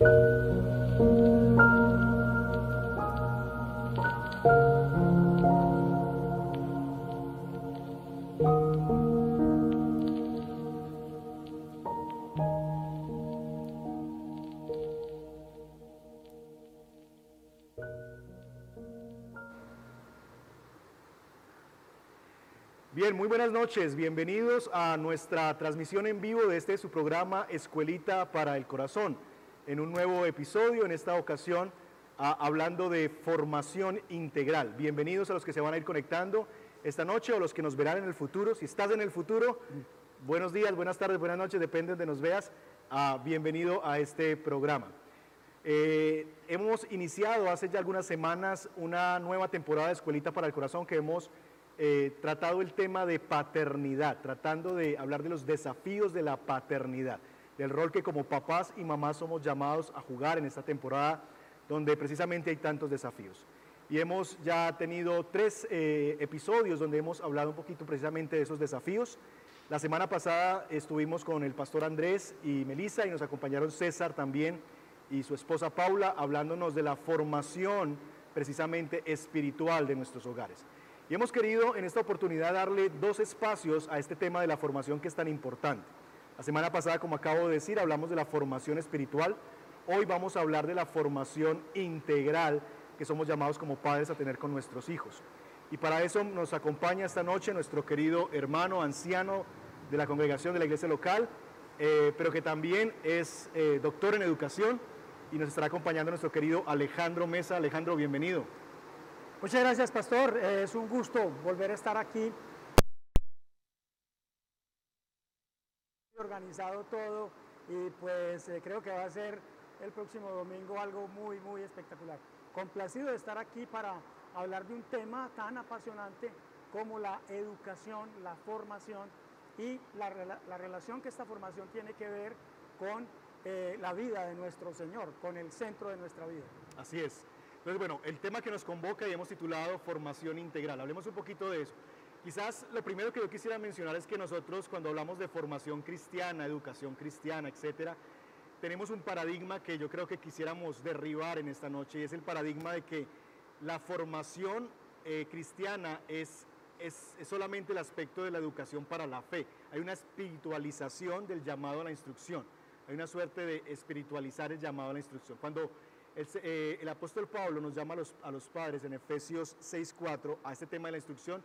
Bien, muy buenas noches. Bienvenidos a nuestra transmisión en vivo de este su programa Escuelita para el Corazón. En un nuevo episodio, en esta ocasión, hablando de formación integral. Bienvenidos a los que se van a ir conectando esta noche o los que nos verán en el futuro. Si estás en el futuro, buenos días, buenas tardes, buenas noches, depende de nos veas. Ah, bienvenido a este programa. Eh, hemos iniciado hace ya algunas semanas una nueva temporada de Escuelita para el Corazón que hemos eh, tratado el tema de paternidad, tratando de hablar de los desafíos de la paternidad, del rol que como papás y mamás somos llamados a jugar en esta temporada donde precisamente hay tantos desafíos. Y hemos ya tenido tres eh, episodios donde hemos hablado un poquito precisamente de esos desafíos. La semana pasada estuvimos con el pastor Andrés y Melissa y nos acompañaron César también y su esposa Paula hablándonos de la formación precisamente espiritual de nuestros hogares. Y hemos querido en esta oportunidad darle dos espacios a este tema de la formación que es tan importante. La semana pasada, como acabo de decir, hablamos de la formación espiritual. Hoy vamos a hablar de la formación integral que somos llamados como padres a tener con nuestros hijos. Y para eso nos acompaña esta noche nuestro querido hermano anciano de la congregación de la iglesia local, eh, pero que también es eh, doctor en educación y nos estará acompañando nuestro querido Alejandro Mesa. Alejandro, bienvenido. Muchas gracias, pastor. Eh, es un gusto volver a estar aquí. Organizado todo y pues eh, creo que va a ser el próximo domingo algo muy, muy espectacular. Complacido de estar aquí para hablar de un tema tan apasionante como la educación, la formación y la, la relación que esta formación tiene que ver con eh, la vida de nuestro Señor, con el centro de nuestra vida. Así es. Entonces, bueno, el tema que nos convoca y hemos titulado Formación Integral. Hablemos un poquito de eso. Quizás lo primero que yo quisiera mencionar es que nosotros cuando hablamos de formación cristiana, educación cristiana, etcétera, tenemos un paradigma que yo creo que quisiéramos derribar en esta noche y es el paradigma de que la formación eh, cristiana es es, solamente el aspecto de la educación para la fe. Hay una espiritualización del llamado a la instrucción. Hay una suerte de espiritualizar el llamado a la instrucción. Cuando el, eh, apóstol Pablo nos llama a los, a los padres en Efesios 6.4 a este tema de la instrucción,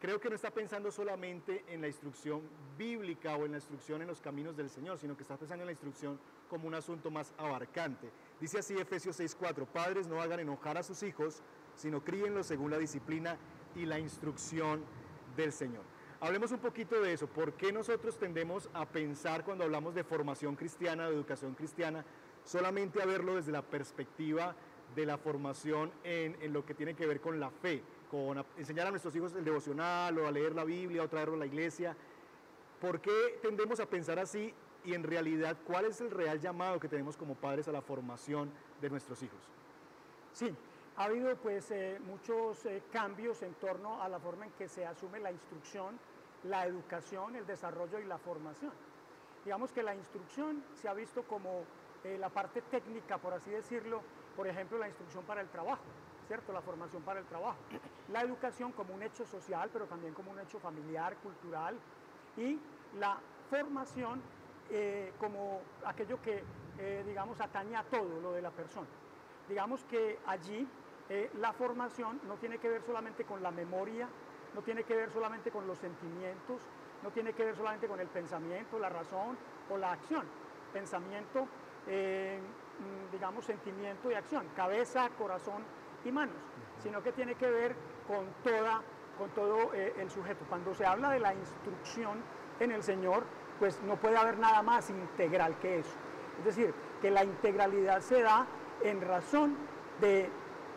creo que no está pensando solamente en la instrucción bíblica o en la instrucción en los caminos del Señor, sino que está pensando en la instrucción como un asunto más abarcante. Dice así Efesios 6:4, padres no hagan enojar a sus hijos, sino críenlos según la disciplina y la instrucción del Señor. Hablemos un poquito de eso, ¿por qué nosotros tendemos a pensar cuando hablamos de formación cristiana, de educación cristiana, solamente a verlo desde la perspectiva de la formación en, en lo que tiene que ver con la fe? Con enseñar a nuestros hijos el devocional o a leer la Biblia o traerlo a la iglesia. ¿Por qué tendemos a pensar así y en realidad cuál es el real llamado que tenemos como padres a la formación de nuestros hijos? Sí, ha habido pues eh, muchos eh, cambios en torno a la forma en que se asume la instrucción, la educación, el desarrollo y la formación. Digamos que la instrucción se ha visto como eh, la parte técnica, por así decirlo, por ejemplo, la instrucción para el trabajo. ¿Cierto? La formación para el trabajo. La educación como un hecho social, pero también como un hecho familiar, cultural, y la formación eh, como aquello que, eh, digamos, atañe a todo lo de la persona. Digamos que allí eh, la formación no tiene que ver solamente con la memoria, no tiene que ver solamente con los sentimientos, no tiene que ver solamente con el pensamiento, la razón o la acción. Pensamiento, mm, digamos, sentimiento y acción, cabeza, corazón y manos, sino que tiene que ver con, toda, con todo eh, el sujeto. Cuando se habla de la instrucción en el Señor, pues no puede haber nada más integral que eso. Es decir, que la integralidad se da en razón de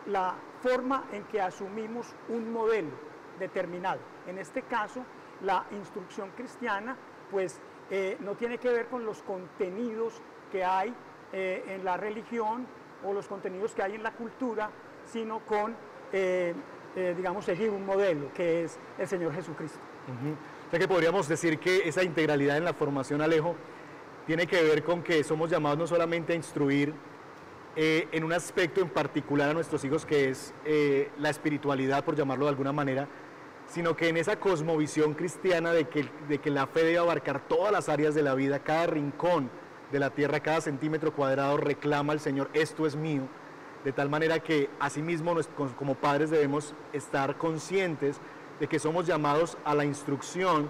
la forma en que asumimos un modelo determinado. En este caso, la instrucción cristiana, pues eh, no tiene que ver con los contenidos que hay eh, en la religión o los contenidos que hay en la cultura, sino con, eh, eh, digamos, seguir un modelo que es el Señor Jesucristo. O sea que podríamos decir que esa integralidad en la formación, Alejo, tiene que ver con que somos llamados no solamente a instruir eh, en un aspecto en particular a nuestros hijos, que es la espiritualidad, por llamarlo de alguna manera, sino que en esa cosmovisión cristiana de que, de que la fe debe abarcar todas las áreas de la vida, cada rincón de la tierra, cada centímetro cuadrado reclama al Señor, esto es mío, de tal manera que asimismo como padres debemos estar conscientes de que somos llamados a la instrucción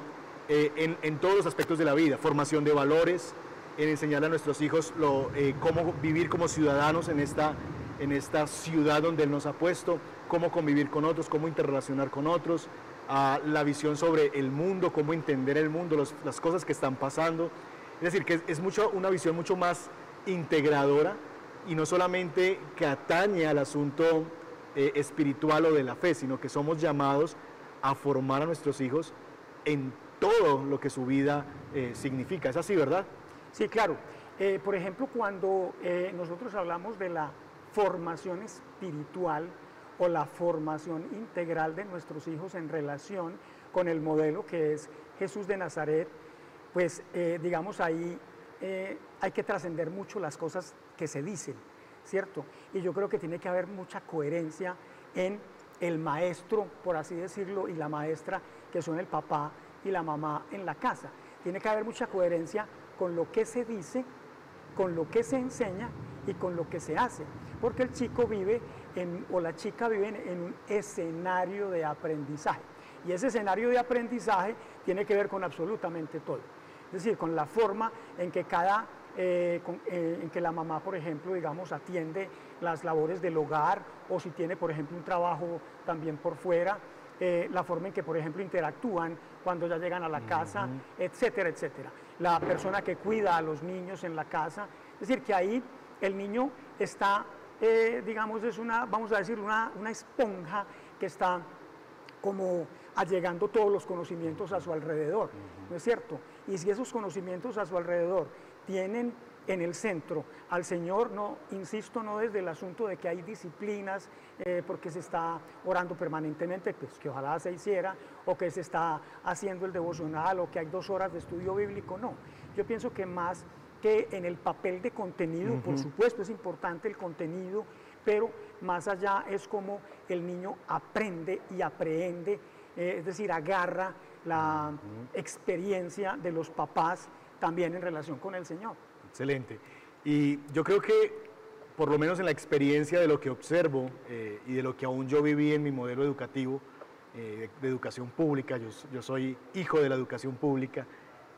eh, en, todos los aspectos de la vida, formación de valores, en enseñarle a nuestros hijos eh, cómo vivir como ciudadanos en esta, en esta ciudad donde Él nos ha puesto, cómo convivir con otros, cómo interrelacionar con otros, la visión sobre el mundo, cómo entender el mundo, las cosas que están pasando. Es decir, que es, mucho, una visión mucho más integradora y no solamente que atañe al asunto eh, espiritual o de la fe, sino que somos llamados a formar a nuestros hijos en todo lo que su vida eh, significa. ¿Es así, verdad? Sí, claro. Eh, por ejemplo, cuando nosotros hablamos de la formación espiritual o la formación integral de nuestros hijos en relación con el modelo que es Jesús de Nazaret, pues digamos ahí hay que trascender mucho las cosas que se dicen, ¿cierto? Y yo creo que tiene que haber mucha coherencia en el maestro, por así decirlo, y la maestra, que son el papá y la mamá en la casa. Tiene que haber mucha coherencia con lo que se dice, con lo que se enseña y con lo que se hace. Porque el chico vive o la chica vive en un escenario de aprendizaje. Y ese escenario de aprendizaje tiene que ver con absolutamente todo. Es decir, con la forma en que cada eh, eh, en que la mamá, por ejemplo, digamos, atiende las labores del hogar o si tiene, por ejemplo, un trabajo también por fuera, eh, la forma en que, por ejemplo, interactúan cuando ya llegan a la casa, etcétera, etcétera. La persona que cuida a los niños en la casa, es decir, que ahí el niño está, digamos, es una, vamos a decir, una, una esponja que está como allegando todos los conocimientos a su alrededor, ¿no es cierto? Y si esos conocimientos a su alrededor tienen en el centro. Al Señor, no, insisto, no desde el asunto de que hay disciplinas eh, porque se está orando permanentemente, pues que ojalá se hiciera, o que se está haciendo el devocional, o que hay dos horas de estudio bíblico, no. Yo pienso que más que en el papel de contenido, por supuesto es importante el contenido, pero más allá es como el niño aprende y aprehende eh, es decir, agarra la experiencia de los papás también en relación con el Señor. Excelente. Y yo creo que, por lo menos en la experiencia de lo que observo eh, y de lo que aún yo viví en mi modelo educativo, eh, de, educación pública, yo, soy hijo de la educación pública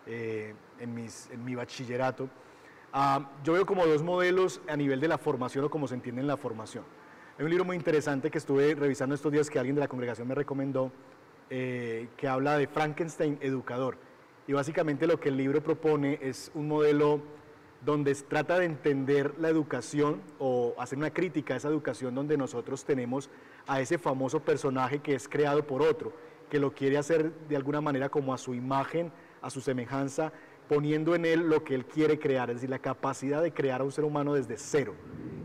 en, mis, en mi bachillerato, ah, yo veo como dos modelos a nivel de la formación o como se entiende en la formación. Hay un libro muy interesante que estuve revisando estos días que alguien de la congregación me recomendó, eh, que habla de Frankenstein educador. Y básicamente lo que el libro propone es un modelo donde trata de entender la educación o hacer una crítica a esa educación donde nosotros tenemos a ese famoso personaje que es creado por otro, que lo quiere hacer de alguna manera como a su imagen, a su semejanza, poniendo en él lo que él quiere crear, es decir, la capacidad de crear a un ser humano desde cero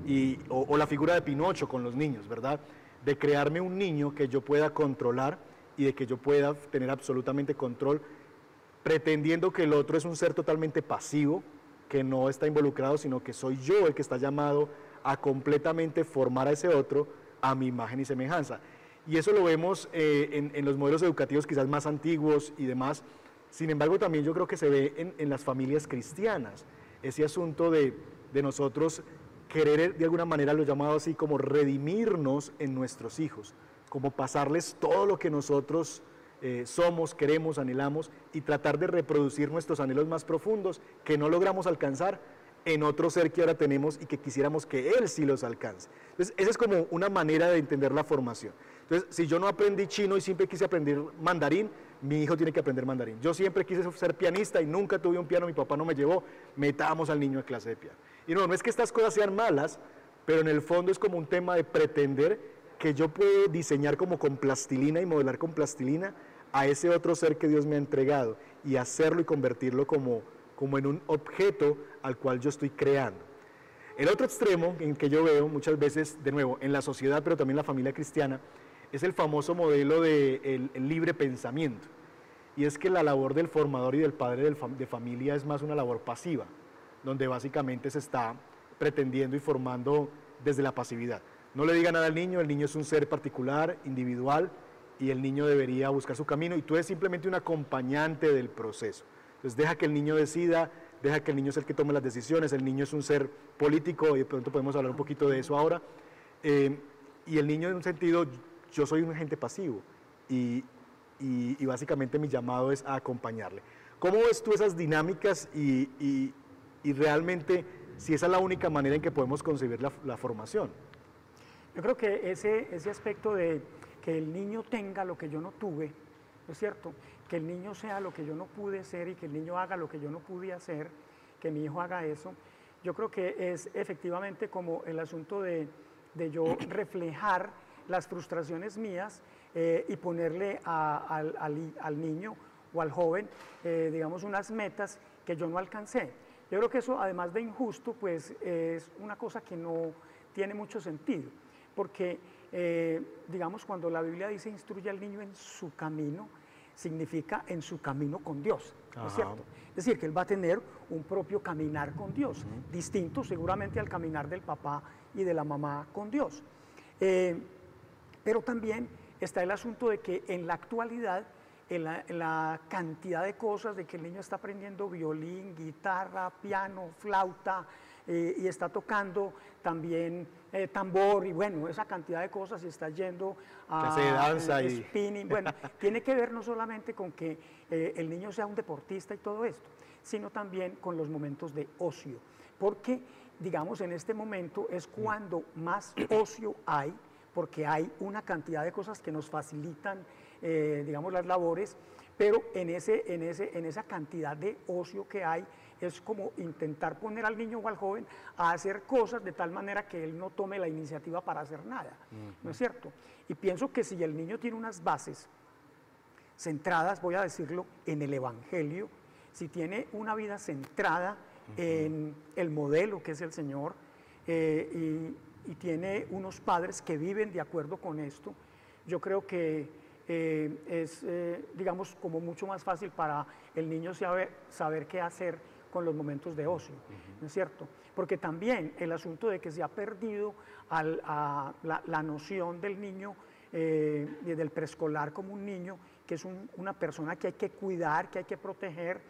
y, o, la figura de Pinocho con los niños, ¿verdad? De crearme un niño que yo pueda controlar y de que yo pueda tener absolutamente control, pretendiendo que el otro es un ser totalmente pasivo, que no está involucrado, sino que soy yo el que está llamado a completamente formar a ese otro a mi imagen y semejanza. Y eso lo vemos eh, en, en, los modelos educativos quizás más antiguos y demás. Sin embargo, también yo creo que se ve en, en las familias cristianas, ese asunto de, de nosotros querer de alguna manera, lo llamado así, como redimirnos en nuestros hijos, como pasarles todo lo que nosotros eh, somos, queremos, anhelamos y tratar de reproducir nuestros anhelos más profundos que no logramos alcanzar en otro ser que ahora tenemos y que quisiéramos que él sí los alcance. Entonces, esa es como una manera de entender la formación. Entonces, si yo no aprendí chino y siempre quise aprender mandarín, mi hijo tiene que aprender mandarín. Yo siempre quise ser pianista y nunca tuve un piano, mi papá no me llevó, metamos al niño a clase de piano. Y no, no es que estas cosas sean malas, pero en el fondo es como un tema de pretender que yo puedo diseñar como con plastilina y modelar con plastilina a ese otro ser que Dios me ha entregado y hacerlo y convertirlo como, como en un objeto al cual yo estoy creando. El otro extremo en que yo veo muchas veces, de nuevo, en la sociedad, pero también en la familia cristiana, es el famoso modelo de el, libre pensamiento. Y es que la labor del formador y del padre de familia es más una labor pasiva donde básicamente se está pretendiendo y formando desde la pasividad. No le diga nada al niño, el niño es un ser particular, individual, y el niño debería buscar su camino, y tú eres simplemente un acompañante del proceso. Entonces deja que el niño decida, deja que el niño sea el que tome las decisiones, el niño es un ser político, y de pronto podemos hablar un poquito de eso ahora, eh, y el niño en un sentido, yo soy un agente pasivo, y, y, básicamente mi llamado es a acompañarle. ¿Cómo ves tú esas dinámicas y, y realmente si esa es la única manera en que podemos concebir la, formación. Yo creo que ese, ese aspecto de que el niño tenga lo que yo no tuve, ¿no es cierto? Que el niño sea lo que yo no pude ser y que el niño haga lo que yo no pude hacer, que mi hijo haga eso, yo creo que es efectivamente como el asunto de, de yo reflejar las frustraciones mías eh, y ponerle al, al, al, niño o al joven, eh, digamos, unas metas que yo no alcancé. Yo creo que eso, además de injusto, pues es una cosa que no tiene mucho sentido, porque, eh, digamos, cuando la Biblia dice instruye al niño en su camino, significa en su camino con Dios, ¿no es cierto? Es decir, que él va a tener un propio caminar con Dios, distinto seguramente al caminar del papá y de la mamá con Dios. Eh, pero también está el asunto de que en la actualidad en la, cantidad de cosas de que el niño está aprendiendo violín, guitarra, piano, flauta eh, y está tocando también eh, tambor y bueno, esa cantidad de cosas y está yendo a danza y spinning. Bueno, tiene que ver no solamente con que eh, el niño sea un deportista y todo esto, sino también con los momentos de ocio, porque digamos en este momento es cuando más ocio hay, porque hay una cantidad de cosas que nos facilitan eh, digamos, las labores, pero en, ese, en, ese, en esa cantidad de ocio que hay, es como intentar poner al niño o al joven a hacer cosas de tal manera que él no tome la iniciativa para hacer nada, ¿no es cierto? Y pienso que si el niño tiene unas bases centradas, voy a decirlo, en el Evangelio, si tiene una vida centrada en el modelo que es el Señor eh, y, y, tiene unos padres que viven de acuerdo con esto, yo creo que eh, es, eh, digamos, como mucho más fácil para el niño saber, saber qué hacer con los momentos de ocio, ¿no es cierto? Porque también el asunto de que se ha perdido la, noción del niño eh, desde el preescolar como un niño, que es una persona que hay que cuidar, que hay que proteger,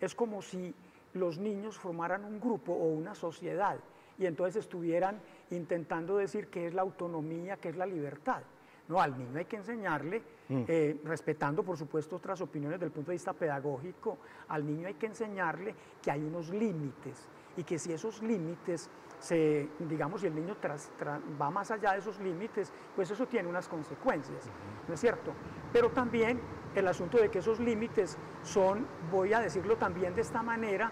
es como si los niños formaran un grupo o una sociedad y entonces estuvieran intentando decir qué es la autonomía, qué es la libertad. No, al niño hay que enseñarle, mm. eh, respetando por supuesto otras opiniones del punto de vista pedagógico, al niño hay que enseñarle que hay unos límites y que si esos límites se, digamos, si el niño va más allá de esos límites, pues eso tiene unas consecuencias, ¿no es cierto? Pero también el asunto de que esos límites son, voy a decirlo también de esta manera,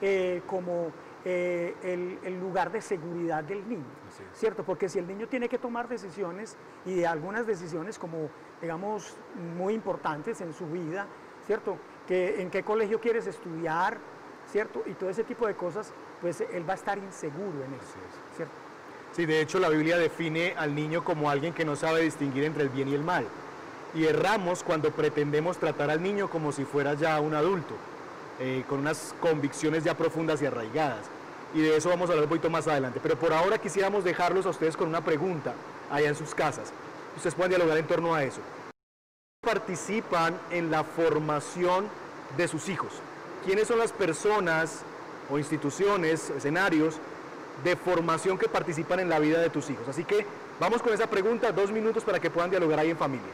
eh, como eh, el, lugar de seguridad del niño, ¿cierto? Porque si el niño tiene que tomar decisiones y de algunas decisiones como, digamos, muy importantes en su vida, ¿cierto? Que, en qué colegio quieres estudiar, ¿cierto? Y todo ese tipo de cosas, pues él va a estar inseguro en eso, ¿cierto? Sí, de hecho la Biblia define al niño como alguien que no sabe distinguir entre el bien y el mal. Y erramos cuando pretendemos tratar al niño como si fuera ya un adulto, eh, con unas convicciones ya profundas y arraigadas. Y de eso vamos a hablar un poquito más adelante. Pero por ahora quisiéramos dejarlos a ustedes con una pregunta allá en sus casas. Ustedes pueden dialogar en torno a eso. ¿Participan en la formación de sus hijos? ¿Quiénes son las personas o instituciones, escenarios de formación que participan en la vida de tus hijos? Así que vamos con esa pregunta, dos minutos para que puedan dialogar ahí en familia.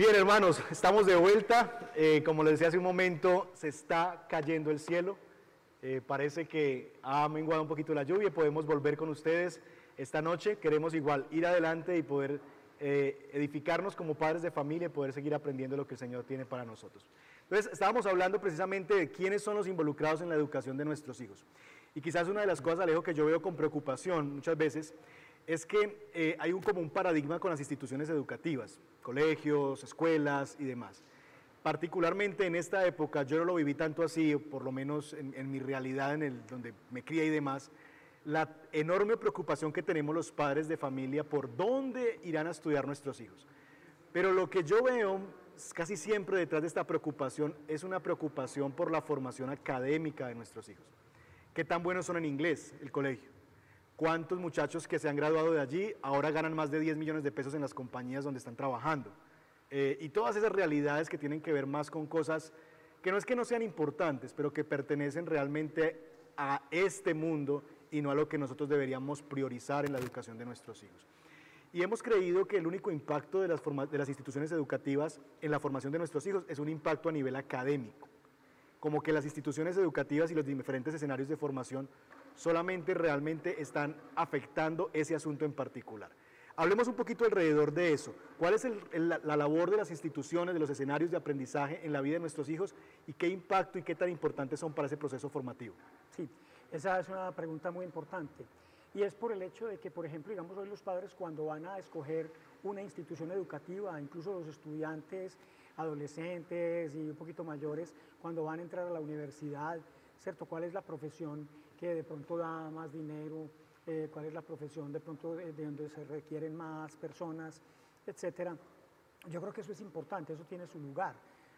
Bien, hermanos, estamos de vuelta. Eh, como les decía hace un momento, se está cayendo el cielo. Eh, parece que ha menguado un poquito la lluvia podemos volver con ustedes esta noche. Queremos igual ir adelante y poder eh, edificarnos como padres de familia y poder seguir aprendiendo lo que el Señor tiene para nosotros. Entonces, estábamos hablando precisamente de quiénes son los involucrados en la educación de nuestros hijos. Y quizás una de las cosas, Alejo, que yo veo con preocupación muchas veces es que eh, hay un, como un paradigma con las instituciones educativas, colegios, escuelas y demás. Particularmente en esta época, yo no lo viví tanto así, por lo menos en, mi realidad, en el, donde me crié y demás, la enorme preocupación que tenemos los padres de familia por dónde irán a estudiar nuestros hijos. Pero lo que yo veo casi siempre detrás de esta preocupación es una preocupación por la formación académica de nuestros hijos. ¿Qué tan buenos son en inglés el colegio? ¿Cuántos muchachos que se han graduado de allí ahora ganan más de 10 millones de pesos en las compañías donde están trabajando? Eh, y todas esas realidades que tienen que ver más con cosas que no es que no sean importantes, pero que pertenecen realmente a este mundo y no a lo que nosotros deberíamos priorizar en la educación de nuestros hijos. Y hemos creído que el único impacto de las, de las instituciones educativas en la formación de nuestros hijos es un impacto a nivel académico, como que las instituciones educativas y los diferentes escenarios de formación solamente realmente están afectando ese asunto en particular. Hablemos un poquito alrededor de eso. ¿Cuál es la, labor de las instituciones, de los escenarios de aprendizaje en la vida de nuestros hijos y qué impacto y qué tan importantes son para ese proceso formativo? Sí, esa es una pregunta muy importante. Y es por el hecho de que, por ejemplo, digamos hoy los padres cuando van a escoger una institución educativa, incluso los estudiantes, adolescentes y un poquito mayores, cuando van a entrar a la universidad, ¿cierto? ¿Cuál es la profesión que de pronto da más dinero, eh, cuál es la profesión de pronto de, donde se requieren más personas, etcétera. Yo creo que eso es importante, eso tiene su lugar,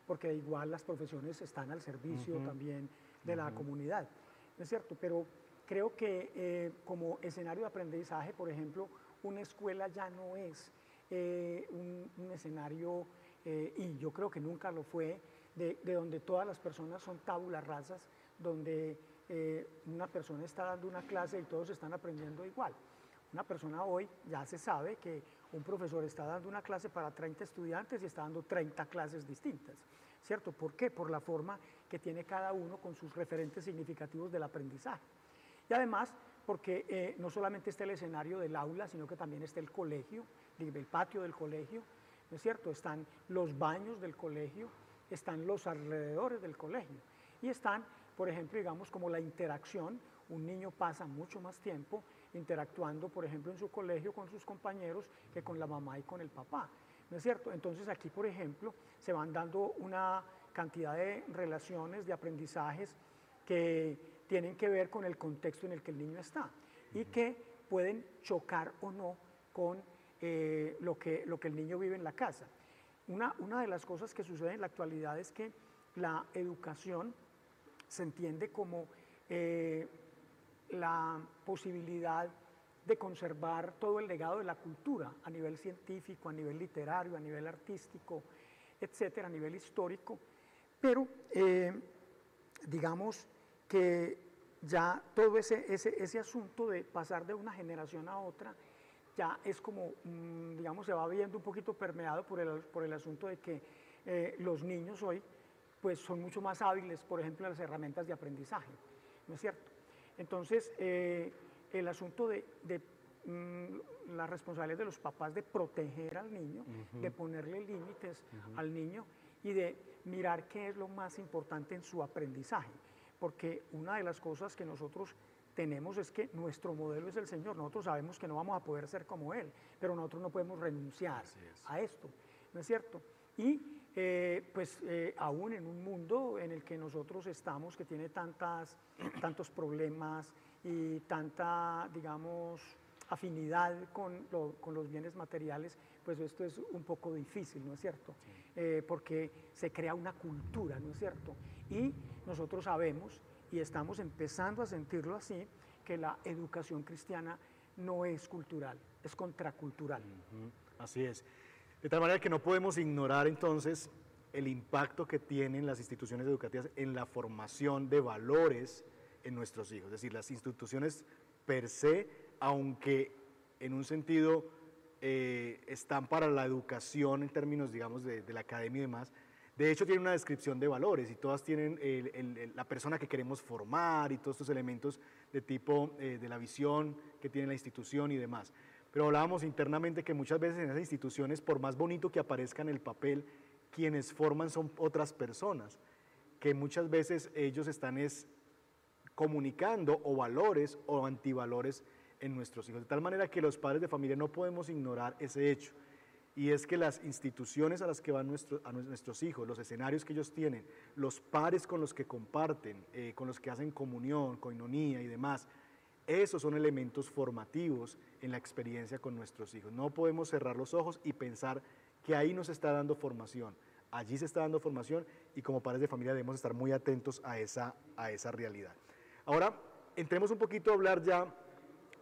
porque igual las profesiones están al servicio también de la comunidad, ¿no es cierto? Pero creo que eh, como escenario de aprendizaje, por ejemplo, una escuela ya no es eh, un, escenario, y yo creo que nunca lo fue, de, de donde todas las personas son tábulas rasas, donde eh, una persona está dando una clase y todos están aprendiendo igual. Una persona hoy ya se sabe que un profesor está dando una clase para 30 estudiantes y está dando 30 clases distintas, ¿cierto? ¿Por qué? Por la forma que tiene cada uno con sus referentes significativos del aprendizaje. Y además, porque eh, no solamente está el escenario del aula, sino que también está el colegio, el patio del colegio, ¿no es cierto? Están los baños del colegio, están los alrededores del colegio y están por ejemplo, digamos como la interacción, un niño pasa mucho más tiempo interactuando, por ejemplo, en su colegio con sus compañeros que con la mamá y con el papá. ¿No es cierto? Entonces aquí, por ejemplo, se van dando una cantidad de relaciones, de aprendizajes que tienen que ver con el contexto en el que el niño está y que pueden chocar o no con eh, lo, que, lo que el niño vive en la casa. Una, una de las cosas que sucede en la actualidad es que la educación se entiende como eh, la posibilidad de conservar todo el legado de la cultura a nivel científico, a nivel literario, a nivel artístico, etcétera, a nivel histórico, pero eh, digamos que ya todo ese, ese, asunto de pasar de una generación a otra ya es como, mm, digamos, se va viendo un poquito permeado por el, por el asunto de que eh, los niños hoy pues son mucho más hábiles, por ejemplo, en las herramientas de aprendizaje, ¿no es cierto? Entonces, eh, el asunto de, mm, la responsabilidad de los papás de proteger al niño, de ponerle límites al niño y de mirar qué es lo más importante en su aprendizaje, porque una de las cosas que nosotros tenemos es que nuestro modelo es el Señor, nosotros sabemos que no vamos a poder ser como Él, pero nosotros no podemos renunciar a esto, ¿no es cierto? Y eh, pues eh, aún en un mundo en el que nosotros estamos, que tiene tantas, tantos problemas y tanta, digamos, afinidad con, los bienes materiales, pues esto es un poco difícil, ¿no es cierto? Eh, porque se crea una cultura, ¿no es cierto? Y nosotros sabemos, y estamos empezando a sentirlo así, que la educación cristiana no es cultural, es contracultural. Así es. De tal manera que no podemos ignorar entonces el impacto que tienen las instituciones educativas en la formación de valores en nuestros hijos. Es decir, las instituciones per se, aunque en un sentido eh, están para la educación en términos, digamos, de, la academia y demás, de hecho tienen una descripción de valores y todas tienen la persona que queremos formar y todos estos elementos de tipo eh, de la visión que tiene la institución y demás. Pero hablábamos internamente que muchas veces en esas instituciones, por más bonito que aparezca en el papel, quienes forman son otras personas, que muchas veces ellos están es comunicando o valores o antivalores en nuestros hijos. De tal manera que los padres de familia no podemos ignorar ese hecho. Y es que las instituciones a las que van a nuestros hijos, los escenarios que ellos tienen, los pares con los que comparten, eh, con los que hacen comunión, coinonía y demás, esos son elementos formativos en la experiencia con nuestros hijos. No podemos cerrar los ojos y pensar que ahí nos está dando formación. Allí se está dando formación y como padres de familia debemos estar muy atentos a esa, a esa realidad. Ahora, entremos un poquito a hablar ya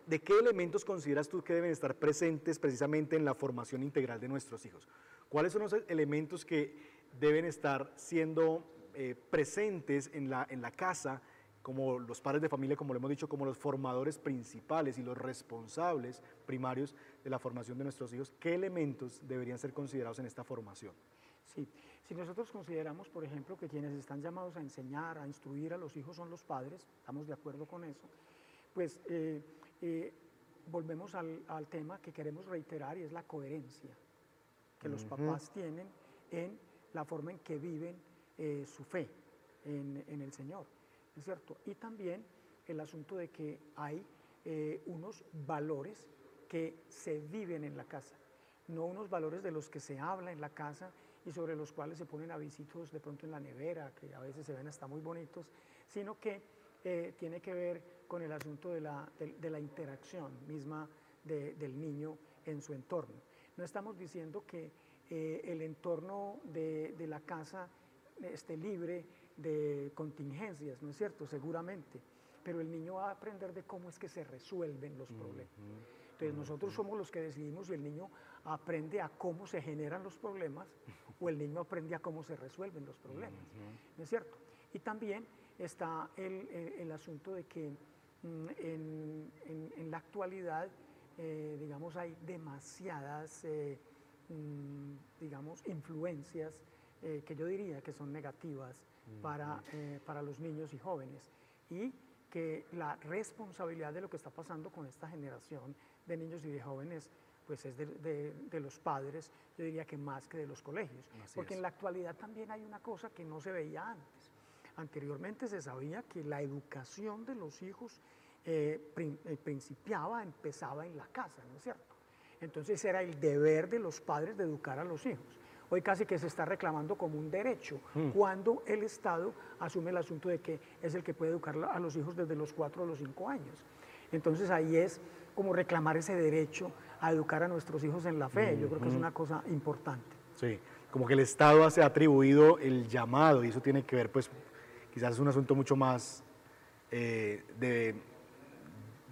de qué elementos consideras tú que deben estar presentes precisamente en la formación integral de nuestros hijos. ¿Cuáles son los elementos que deben estar siendo eh, presentes en la, en la casa como los padres de familia, como lo hemos dicho, como los formadores principales y los responsables primarios de la formación de nuestros hijos, ¿qué elementos deberían ser considerados en esta formación? Sí, si nosotros consideramos, por ejemplo, que quienes están llamados a enseñar, a instruir a los hijos son los padres, estamos de acuerdo con eso, pues eh, eh, volvemos al, tema que queremos reiterar y es la coherencia que los papás tienen en la forma en que viven eh, su fe en, en el Señor. ¿Es cierto? Y también el asunto de que hay eh, unos valores que se viven en la casa, no unos valores de los que se habla en la casa y sobre los cuales se ponen avisitos de pronto en la nevera, que a veces se ven hasta muy bonitos, sino que eh, tiene que ver con el asunto de la, de, la interacción misma del niño en su entorno. No estamos diciendo que eh, el entorno de, de la casa esté libre de contingencias, ¿no es cierto? Seguramente. Pero el niño va a aprender de cómo es que se resuelven los problemas. Entonces nosotros somos los que decidimos si el niño aprende a cómo se generan los problemas o el niño aprende a cómo se resuelven los problemas. ¿No es cierto? Y también está el, asunto de que mm, en, la actualidad, eh, digamos, hay demasiadas, eh, mm, digamos, influencias eh, que yo diría que son negativas para, eh, para los niños y jóvenes y que la responsabilidad de lo que está pasando con esta generación de niños y de jóvenes pues es de, de, los padres, yo diría que más que de los colegios. Porque en la actualidad también hay una cosa que no se veía antes. Anteriormente se sabía que la educación de los hijos eh, eh, principiaba, empezaba en la casa, ¿no es cierto? Entonces era el deber de los padres de educar a los hijos hoy casi que se está reclamando como un derecho, hmm. cuando el Estado asume el asunto de que es el que puede educar a los hijos desde los cuatro a los cinco años. Entonces ahí es como reclamar ese derecho a educar a nuestros hijos en la fe. Yo creo que es hmm. una cosa importante. Sí, como que el Estado ha atribuido el llamado y eso tiene que ver, pues, quizás es un asunto mucho más eh, de,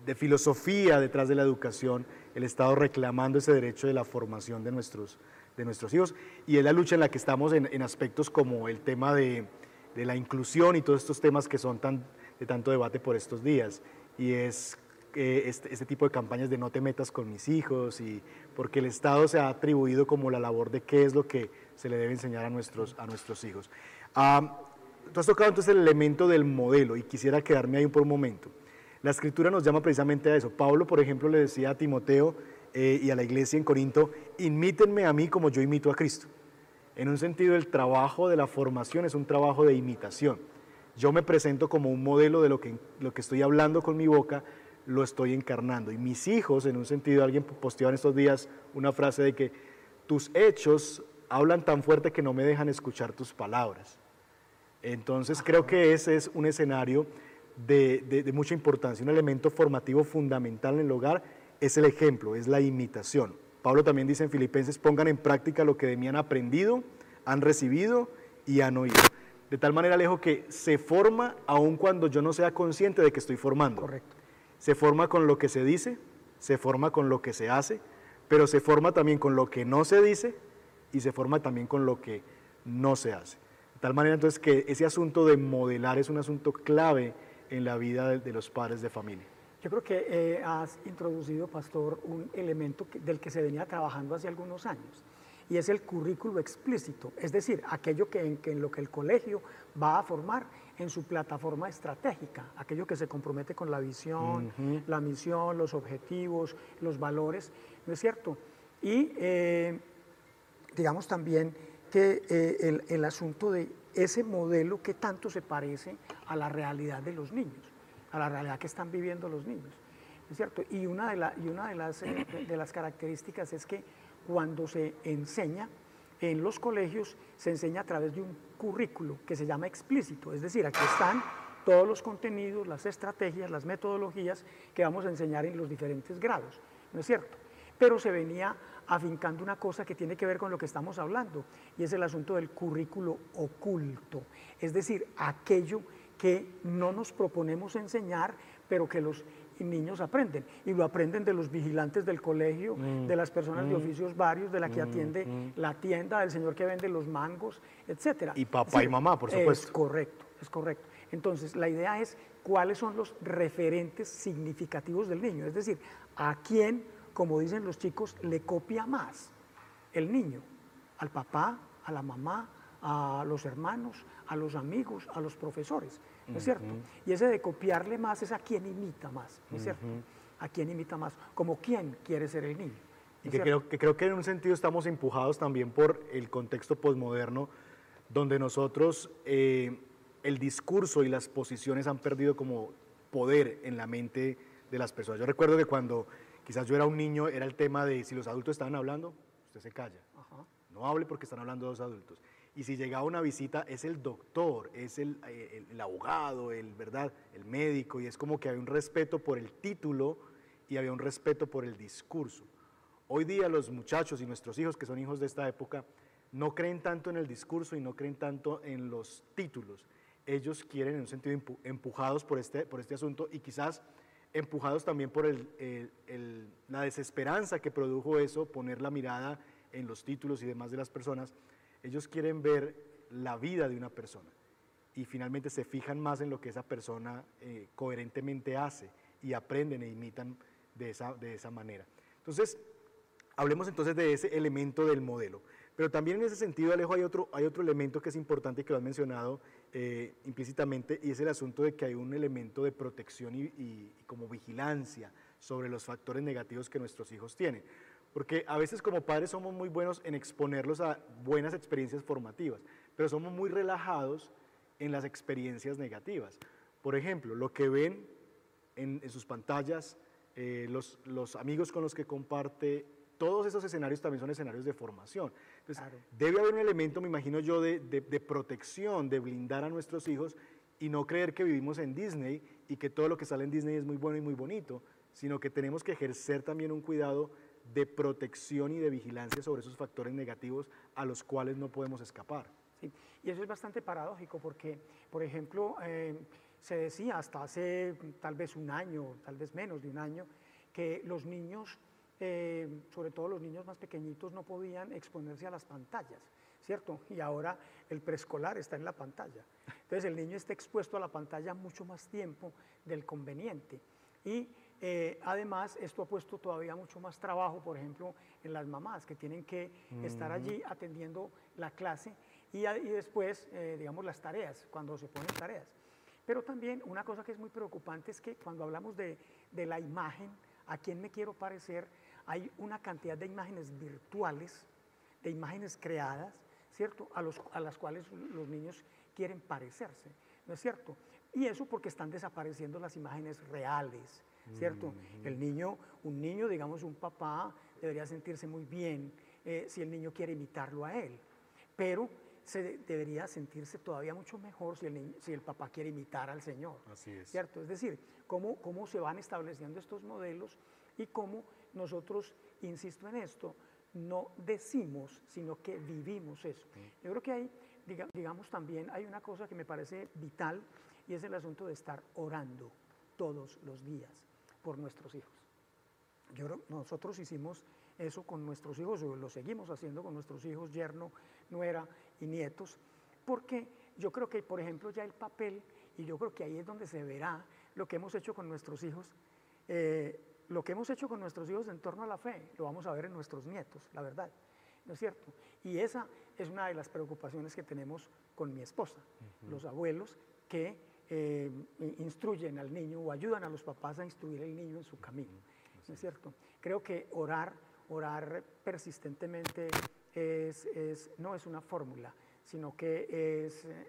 de filosofía detrás de la educación, el Estado reclamando ese derecho de la formación de nuestros, de nuestros hijos y es la lucha en la que estamos en, aspectos como el tema de, la inclusión y todos estos temas que son de tanto debate por estos días. Y es eh, este, este, tipo de campañas de no te metas con mis hijos y porque el Estado se ha atribuido como la labor de qué es lo que se le debe enseñar a nuestros, a nuestros hijos. Ah, tú has tocado entonces el elemento del modelo y quisiera quedarme ahí por un momento. La escritura nos llama precisamente a eso. Pablo, por ejemplo, le decía a Timoteo, eh, y a la iglesia en Corinto, imítenme a mí como yo imito a Cristo. En un sentido, el trabajo de la formación es un trabajo de imitación. Yo me presento como un modelo de lo que, lo que estoy hablando con mi boca, lo estoy encarnando. Y mis hijos, en un sentido, alguien posteó en estos días una frase de que tus hechos hablan tan fuerte que no me dejan escuchar tus palabras. Entonces creo que ese es un escenario de, mucha importancia, un elemento formativo fundamental en el hogar es el ejemplo, es la imitación. Pablo también dice en Filipenses, pongan en práctica lo que de mí han aprendido, han recibido y han oído. De tal manera, Alejo, que se forma aun cuando yo no sea consciente de que estoy formando. Correcto. Se forma con lo que se dice, se forma con lo que se hace, pero se forma también con lo que no se dice y se forma también con lo que no se hace. De tal manera entonces que ese asunto de modelar es un asunto clave en la vida de, los padres de familia. Yo creo que eh, has introducido, Pastor, un elemento del que se venía trabajando hace algunos años y es el currículo explícito, es decir, aquello que en, en, lo que el colegio va a formar en su plataforma estratégica, aquello que se compromete con la visión, la misión, los objetivos, los valores, ¿no es cierto? Y eh, digamos también que eh, el, asunto de ese modelo que tanto se parece a la realidad de los niños, a la realidad que están viviendo los niños. ¿Es cierto? Y una, de, las, eh, las características es que cuando se enseña en los colegios, se enseña a través de un currículo que se llama explícito, es decir, aquí están todos los contenidos, las estrategias, las metodologías que vamos a enseñar en los diferentes grados, ¿no es cierto? Pero se venía afincando una cosa que tiene que ver con lo que estamos hablando, y es el asunto del currículo oculto, es decir, aquello que no nos proponemos enseñar, pero que los niños aprenden. Y lo aprenden de los vigilantes del colegio, mm, de las personas de mm, oficios varios, de la que mm, atiende la tienda, del señor que vende los mangos, etc. Y papá y mamá, por supuesto. Es correcto, es correcto. Entonces, la idea es cuáles son los referentes significativos del niño, es decir, a quién como dicen los chicos, le copia más el niño, al papá, a la mamá, a los hermanos, a los amigos, a los profesores, ¿no es cierto? Y ese de copiarle más es a quien imita más, ¿no es cierto? A quien imita más, como quien quiere ser el niño. Y que creo, que creo que en un sentido estamos empujados también por el contexto posmoderno, donde nosotros eh, el discurso y las posiciones han perdido como poder en la mente de las personas. Yo recuerdo que cuando Quizás yo era un niño, era el tema de si los adultos estaban hablando, usted se calla. No hable porque están hablando dos adultos. Y si llegaba una visita, es el doctor, es el, eh, el, abogado, el, ¿verdad? el médico, y es como que había un respeto por el título y había un respeto por el discurso. Hoy día los muchachos y nuestros hijos, que son hijos de esta época, no creen tanto en el discurso y no creen tanto en los títulos. Ellos quieren, en un sentido, empujados por este, por este asunto y quizás empujados también por la desesperanza que produjo eso, poner la mirada en los títulos y demás de las personas, ellos quieren ver la vida de una persona y finalmente se fijan más en lo que esa persona eh, coherentemente hace y aprenden e imitan de esa, de esa manera. Entonces, hablemos entonces de ese elemento del modelo. Pero también en ese sentido, Alejo, hay otro, hay otro elemento que es importante que lo has mencionado eh, implícitamente y es el asunto de que hay un elemento de protección y, como vigilancia sobre los factores negativos que nuestros hijos tienen. Porque a veces como padres somos muy buenos en exponerlos a buenas experiencias formativas, pero somos muy relajados en las experiencias negativas. Por ejemplo, lo que ven en, sus pantallas, eh, los, los amigos con los que comparte, todos esos escenarios también son escenarios de formación. Entonces, debe haber un elemento, me imagino yo, de, protección, de blindar a nuestros hijos y no creer que vivimos en Disney y que todo lo que sale en Disney es muy bueno y muy bonito, sino que tenemos que ejercer también un cuidado de protección y de vigilancia sobre esos factores negativos a los cuales no podemos escapar. Sí, y eso es bastante paradójico porque, por ejemplo, eh, se decía hasta hace tal vez un año, tal vez menos de un año, que los niños eh, sobre todo los niños más pequeñitos no podían exponerse a las pantallas, ¿cierto? Y ahora el preescolar está en la pantalla. Entonces el niño está expuesto a la pantalla mucho más tiempo del conveniente. Y eh, además esto ha puesto todavía mucho más trabajo, por ejemplo, en las mamás que tienen que estar allí atendiendo la clase y, después, eh, digamos, las tareas, cuando se ponen tareas. Pero también una cosa que es muy preocupante es que cuando hablamos de, de la imagen, a quién me quiero parecer, hay una cantidad de imágenes virtuales, de imágenes creadas, ¿cierto? A, los, a las cuales los niños quieren parecerse, ¿no es cierto? Y eso porque están desapareciendo las imágenes reales, ¿cierto? El niño, un niño, digamos un papá, debería sentirse muy bien eh, si el niño quiere imitarlo a él. Pero se debería sentirse todavía mucho mejor si el, si el papá quiere imitar al Señor. Así es. ¿Cierto? Es decir, cómo, cómo se van estableciendo estos modelos y cómo nosotros, insisto en esto, no decimos, sino que vivimos eso. Yo creo que hay, digamos, también hay una cosa que me parece vital y es el asunto de estar orando todos los días por nuestros hijos. Yo, nosotros hicimos eso con nuestros hijos, o lo seguimos haciendo con nuestros hijos, yerno, nuera y nietos, porque yo creo que, por ejemplo, ya el papel, y yo creo que ahí es donde se verá lo que hemos hecho con nuestros hijos, eh, lo que hemos hecho con nuestros hijos en torno a la fe, lo vamos a ver en nuestros nietos, la verdad, ¿no es cierto? Y esa es una de las preocupaciones que tenemos con mi esposa, los abuelos que eh, instruyen al niño o ayudan a los papás a instruir al niño en su camino, ¿no es cierto? Creo que orar orar persistentemente es, no es una fórmula, sino que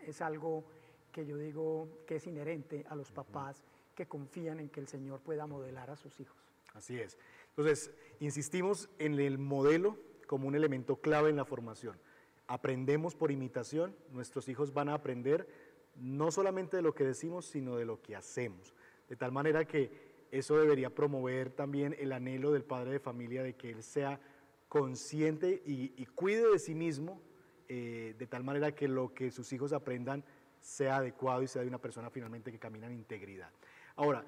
es, algo que yo digo que es inherente a los papás que confían en que el Señor pueda modelar a sus hijos. Así es. Entonces, insistimos en el modelo como un elemento clave en la formación. Aprendemos por imitación, nuestros hijos van a aprender no solamente de lo que decimos, sino de lo que hacemos. De tal manera que eso debería promover también el anhelo del padre de familia de que él sea consciente y, cuide de sí mismo eh, de tal manera que lo que sus hijos aprendan sea adecuado y sea de una persona finalmente que camina en integridad. Ahora,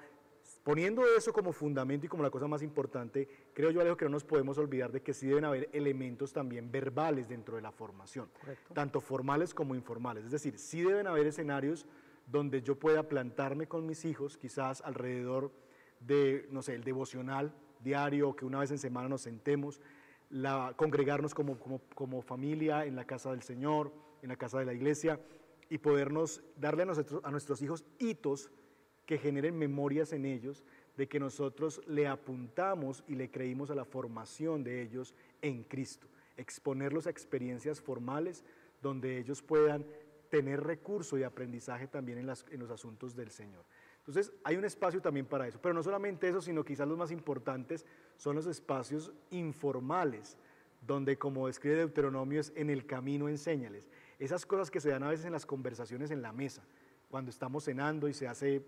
poniendo eso como fundamento y como la cosa más importante, creo yo, Alejo, que no nos podemos olvidar de que sí deben haber elementos también verbales dentro de la formación, tanto formales como informales. Es decir, sí deben haber escenarios donde yo pueda plantarme con mis hijos, quizás alrededor de, no sé, el devocional diario, que una vez en semana nos sentemos, la, congregarnos como, como, familia en la casa del Señor, en la casa de la iglesia, y podernos darle a, nosotros, a nuestros hijos hitos que generen memorias en ellos de que nosotros le apuntamos y le creímos a la formación de ellos en Cristo, exponerlos a experiencias formales donde ellos puedan tener recurso y aprendizaje también en, los asuntos del Señor. Entonces, hay un espacio también para eso. Pero no solamente eso, sino quizás los más importantes son los espacios informales, donde, como describe Deuteronomio, es en el camino enséñales. Esas cosas que se dan a veces en las conversaciones en la mesa, cuando estamos cenando y se hace,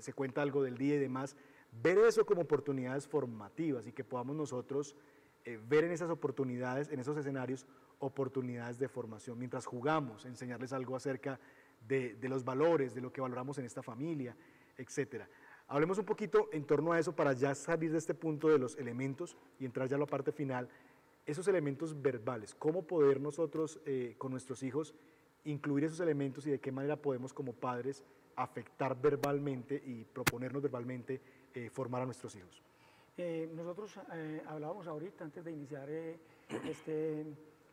se cuenta algo del día y demás, ver eso como oportunidades formativas y que podamos nosotros eh, ver en esas oportunidades, en esos escenarios, oportunidades de formación. Mientras jugamos, enseñarles algo acerca de, los valores, de lo que valoramos en esta familia, etcétera. Hablemos un poquito en torno a eso para ya salir de este punto de los elementos y entrar ya a la parte final. Esos elementos verbales, cómo poder nosotros eh, con nuestros hijos incluir esos elementos y de qué manera podemos como padres afectar verbalmente y proponernos verbalmente eh, formar a nuestros hijos. Eh, nosotros hablábamos ahorita, antes de iniciar este,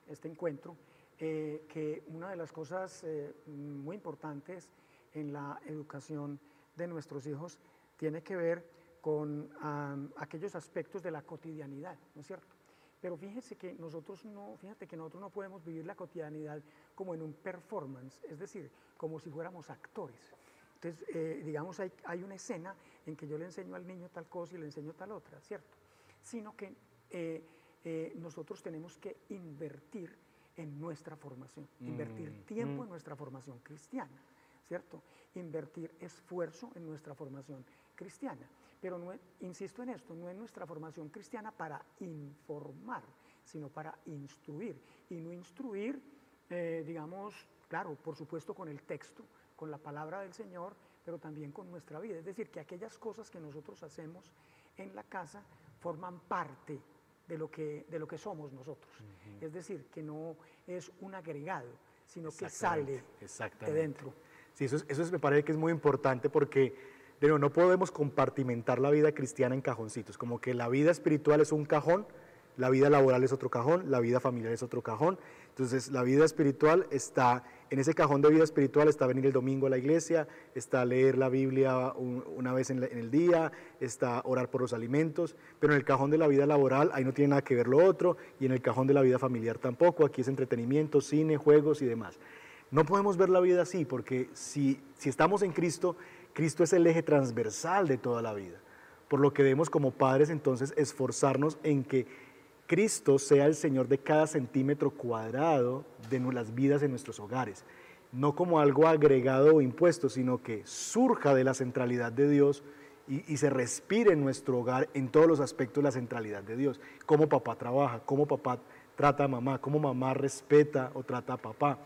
este encuentro, que una de las cosas muy importantes en la educación de nuestros hijos tiene que ver con aquellos aspectos de la cotidianidad, ¿no es cierto? Pero fíjense que nosotros no, fíjate que nosotros no podemos vivir la cotidianidad como en un performance, es decir, como si fuéramos actores. Entonces, eh, digamos, hay, hay, una escena en que yo le enseño al niño tal cosa y le enseño tal otra, ¿cierto? Sino que eh, eh, nosotros tenemos que invertir en nuestra formación, invertir mm, tiempo en mm. nuestra formación cristiana. ¿cierto? Invertir esfuerzo en nuestra formación cristiana. Pero no, insisto en esto, no es nuestra formación cristiana para informar, sino para instruir. Y no instruir, digamos, claro, por supuesto con el texto, con la palabra del Señor, pero también con nuestra vida. Es decir, que aquellas cosas que nosotros hacemos en la casa forman parte de lo que, de lo que somos nosotros. Es decir, que no es un agregado, sino que sale de dentro. Sí, eso, eso me parece que es muy importante porque de nuevo, no podemos compartimentar la vida cristiana en cajoncitos, como que la vida espiritual es un cajón, la vida laboral es otro cajón, la vida familiar es otro cajón. Entonces, la vida espiritual está, en ese cajón de vida espiritual está venir el domingo a la iglesia, está leer la Biblia una vez en, el día, está orar por los alimentos, pero en el cajón de la vida laboral ahí no tiene nada que ver lo otro, y en el cajón de la vida familiar tampoco, aquí es entretenimiento, cine, juegos y demás. No podemos ver la vida así, porque si, si estamos en Cristo, Cristo es el eje transversal de toda la vida. Por lo que debemos como padres entonces esforzarnos en que Cristo sea el Señor de cada centímetro cuadrado de las vidas en nuestros hogares. No como algo agregado o impuesto, sino que surja de la centralidad de Dios y, se respire en nuestro hogar en todos los aspectos la centralidad de Dios. Cómo papá trabaja, cómo papá trata a mamá, cómo mamá respeta o trata a papá.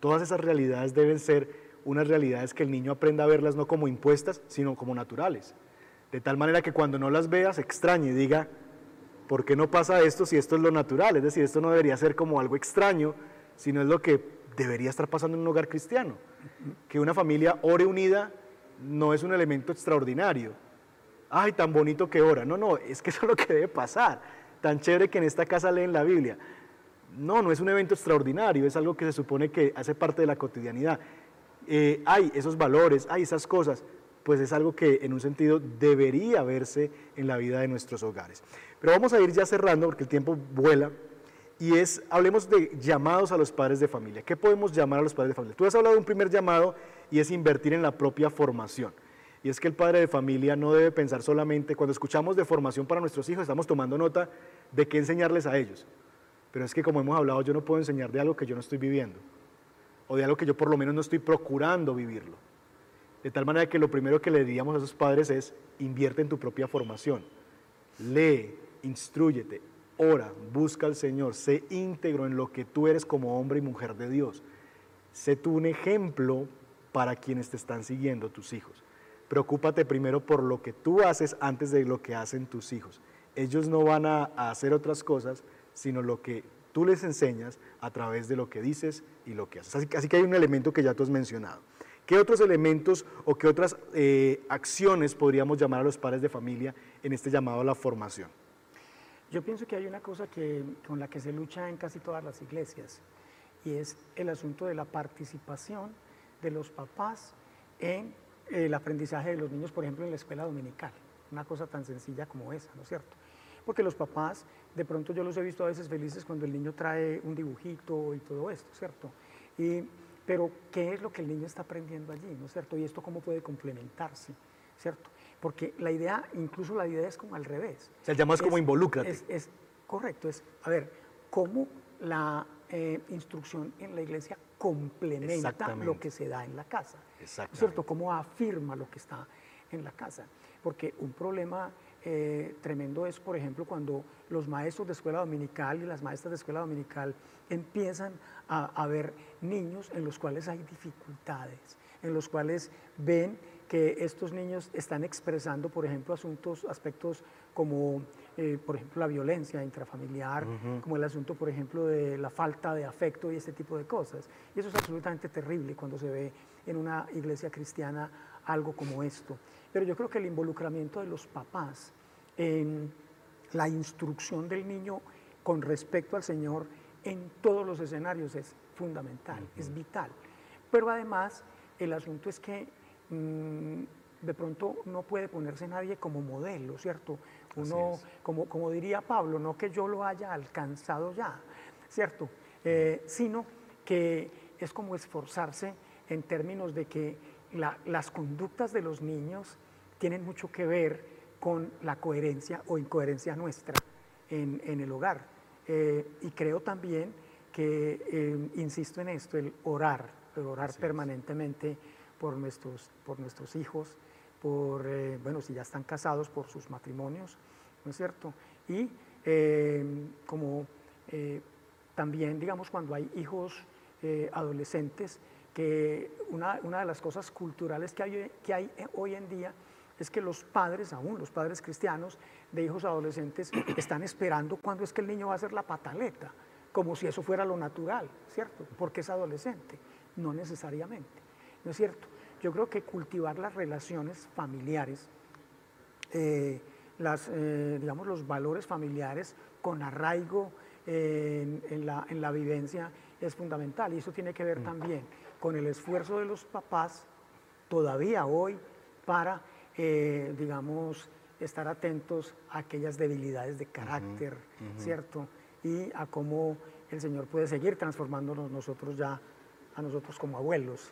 Todas esas realidades deben ser unas realidades que el niño aprenda a verlas no como impuestas, sino como naturales. De tal manera que cuando no las veas extrañe y diga, ¿por qué no pasa esto si esto es lo natural? Es decir, esto no debería ser como algo extraño, sino es lo que debería estar pasando en un hogar cristiano. Que una familia ore unida no es un elemento extraordinario. Ay, tan bonito que ora. No, no, es que eso es lo que debe pasar. Tan chévere que en esta casa leen la Biblia. No, no es un evento extraordinario, es algo que se supone que hace parte de la cotidianidad. Eh, hay esos valores, hay esas cosas, pues es algo que en un sentido debería verse en la vida de nuestros hogares. Pero vamos a ir ya cerrando porque el tiempo vuela y es, hablemos de llamados a los padres de familia. ¿Qué podemos llamar a los padres de familia? Tú has hablado de un primer llamado y es invertir en la propia formación. Y es que el padre de familia no debe pensar solamente, cuando escuchamos de formación para nuestros hijos, estamos tomando nota de qué enseñarles a ellos. Pero es que como hemos hablado, yo no puedo enseñar de algo que yo no estoy viviendo, o de algo que yo por lo menos no estoy procurando vivirlo. De tal manera que lo primero que le diríamos a esos padres es, invierte en tu propia formación, lee, instruyete, ora, busca al Señor, sé íntegro en lo que tú eres como hombre y mujer de Dios. Sé tú un ejemplo para quienes te están siguiendo, tus hijos. Preocúpate primero por lo que tú haces antes de lo que hacen tus hijos. Ellos no van a, hacer otras cosas, sino lo que tú les enseñas a través de lo que dices y lo que haces. Así, así que hay un elemento que ya tú has mencionado. ¿Qué otros elementos o qué otras eh, acciones podríamos llamar a los padres de familia en este llamado a la formación? Yo pienso que hay una cosa con la que se lucha en casi todas las iglesias y es el asunto de la participación de los papás en el aprendizaje de los niños, por ejemplo, en la escuela dominical. Una cosa tan sencilla como esa, ¿no es cierto? Porque los papás, de pronto yo los he visto a veces felices cuando el niño trae un dibujito y todo esto, ¿cierto? Y pero, ¿qué es lo que el niño está aprendiendo allí? ¿No es cierto? Y esto cómo puede complementarse, ¿cierto? Porque la idea, incluso la idea es como al revés. O sea, el llamado es, como involúcrate. Es, correcto, es, a ver, cómo la eh, instrucción en la iglesia complementa lo que se da en la casa. ¿no cierto? Cómo afirma lo que está en la casa. Porque un problema eh, tremendo es, por ejemplo, cuando los maestros de escuela dominical y las maestras de escuela dominical empiezan a, ver niños en los cuales hay dificultades, en los cuales ven que estos niños están expresando, por ejemplo, asuntos, aspectos como, eh, por ejemplo, la violencia intrafamiliar, como el asunto, por ejemplo, de la falta de afecto y este tipo de cosas. Y eso es absolutamente terrible cuando se ve en una iglesia cristiana algo como esto. Pero yo creo que el involucramiento de los papás en la instrucción del niño con respecto al Señor en todos los escenarios es fundamental, es vital. Pero además el asunto es que mm, de pronto no puede ponerse nadie como modelo, ¿cierto? Uno, como, como diría Pablo, no que yo lo haya alcanzado ya, ¿cierto? Eh, sino que es como esforzarse en términos de que las conductas de los niños tienen mucho que ver con la coherencia o incoherencia nuestra en, en el hogar. Eh, y creo también que, eh, insisto en esto, el orar, el orar permanentemente por nuestros, por nuestros hijos, por, eh, bueno, si ya están casados, por sus matrimonios, ¿no es cierto? Y como también, digamos, cuando hay hijos adolescentes, que una, una, de las cosas culturales que hay, que hay hoy en día es que los padres, aún los padres cristianos de hijos adolescentes, están esperando cuándo es que el niño va a hacer la pataleta, como si eso fuera lo natural, ¿cierto? Porque es adolescente. No necesariamente, ¿no es cierto? Yo creo que cultivar las relaciones familiares, eh, las, eh, digamos, los valores familiares con arraigo en, la, en, la, vivencia es fundamental. Y eso tiene que ver mm. también con el esfuerzo de los papás todavía hoy para eh, digamos, estar atentos a aquellas debilidades de carácter, ¿cierto? Y a cómo el Señor puede seguir transformándonos nosotros ya, a nosotros como abuelos,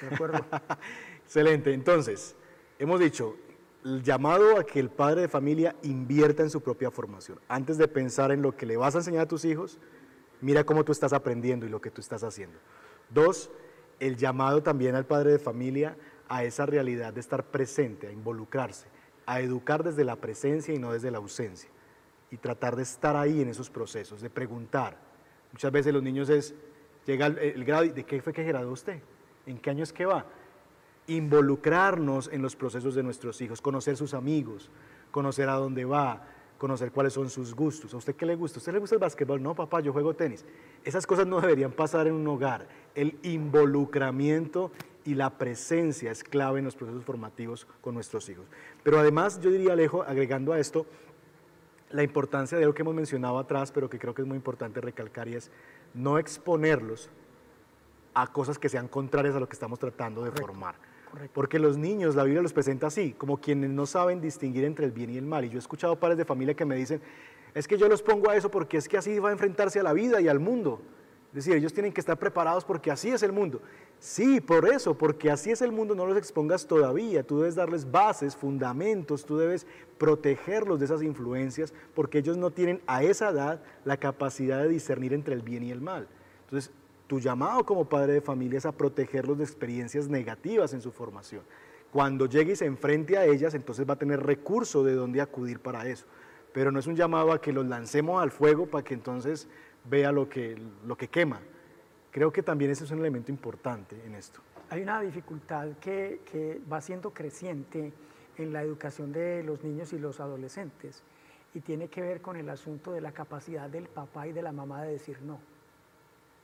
¿de acuerdo? Excelente, entonces, hemos dicho, el llamado a que el padre de familia invierta en su propia formación. Antes de pensar en lo que le vas a enseñar a tus hijos, mira cómo tú estás aprendiendo y lo que tú estás haciendo. Dos, el llamado también al padre de familia a esa realidad de estar presente, a involucrarse, a educar desde la presencia y no desde la ausencia. Y tratar de estar ahí en esos procesos, de preguntar. Muchas veces los niños es, llega el, grado, ¿de qué fue que graduó usted? ¿En qué año es que va? involucrarnos en los procesos de nuestros hijos, conocer sus amigos, conocer a dónde va, conocer cuáles son sus gustos. ¿A usted qué le gusta? ¿A usted le gusta el básquetbol? No, papá, yo juego tenis. Esas cosas no deberían pasar en un hogar. El involucramiento y la presencia es clave en los procesos formativos con nuestros hijos. Pero además, yo diría, Alejo, agregando a esto, la importancia de lo que hemos mencionado atrás, pero que creo que es muy importante recalcar, y es no exponerlos a cosas que sean contrarias a lo que estamos tratando de formar. Porque los niños, la Biblia los presenta así, como quienes no saben distinguir entre el bien y el mal. Y yo he escuchado padres de familia que me dicen, es que yo los pongo a eso porque es que así va a enfrentarse a la vida y al mundo. Es decir, ellos tienen que estar preparados porque así es el mundo. Sí, por eso, porque así es el mundo, no los expongas todavía. Tú debes darles bases, fundamentos, tú debes protegerlos de esas influencias porque ellos no tienen a esa edad la capacidad de discernir entre el bien y el mal. Entonces, tu llamado como padre de familia es a protegerlos de experiencias negativas en su formación. Cuando llegue y se enfrente a ellas, entonces va a tener recurso de dónde acudir para eso. Pero no es un llamado a que los lancemos al fuego para que entonces vea lo que, lo que quema. Creo que también ese es un elemento importante en esto. Hay una dificultad que, que va siendo creciente en la educación de los niños y los adolescentes y tiene que ver con el asunto de la capacidad del papá y de la mamá de decir no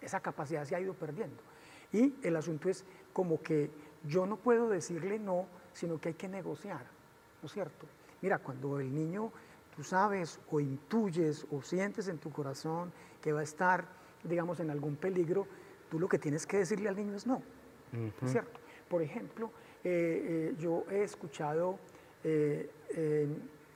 esa capacidad se ha ido perdiendo. Y el asunto es como que yo no puedo decirle no, sino que hay que negociar, ¿no es cierto? Mira, cuando el niño, tú sabes o intuyes o sientes en tu corazón que va a estar, digamos, en algún peligro, tú lo que tienes que decirle al niño es no, ¿no es cierto? Por ejemplo, eh, eh, yo he escuchado eh,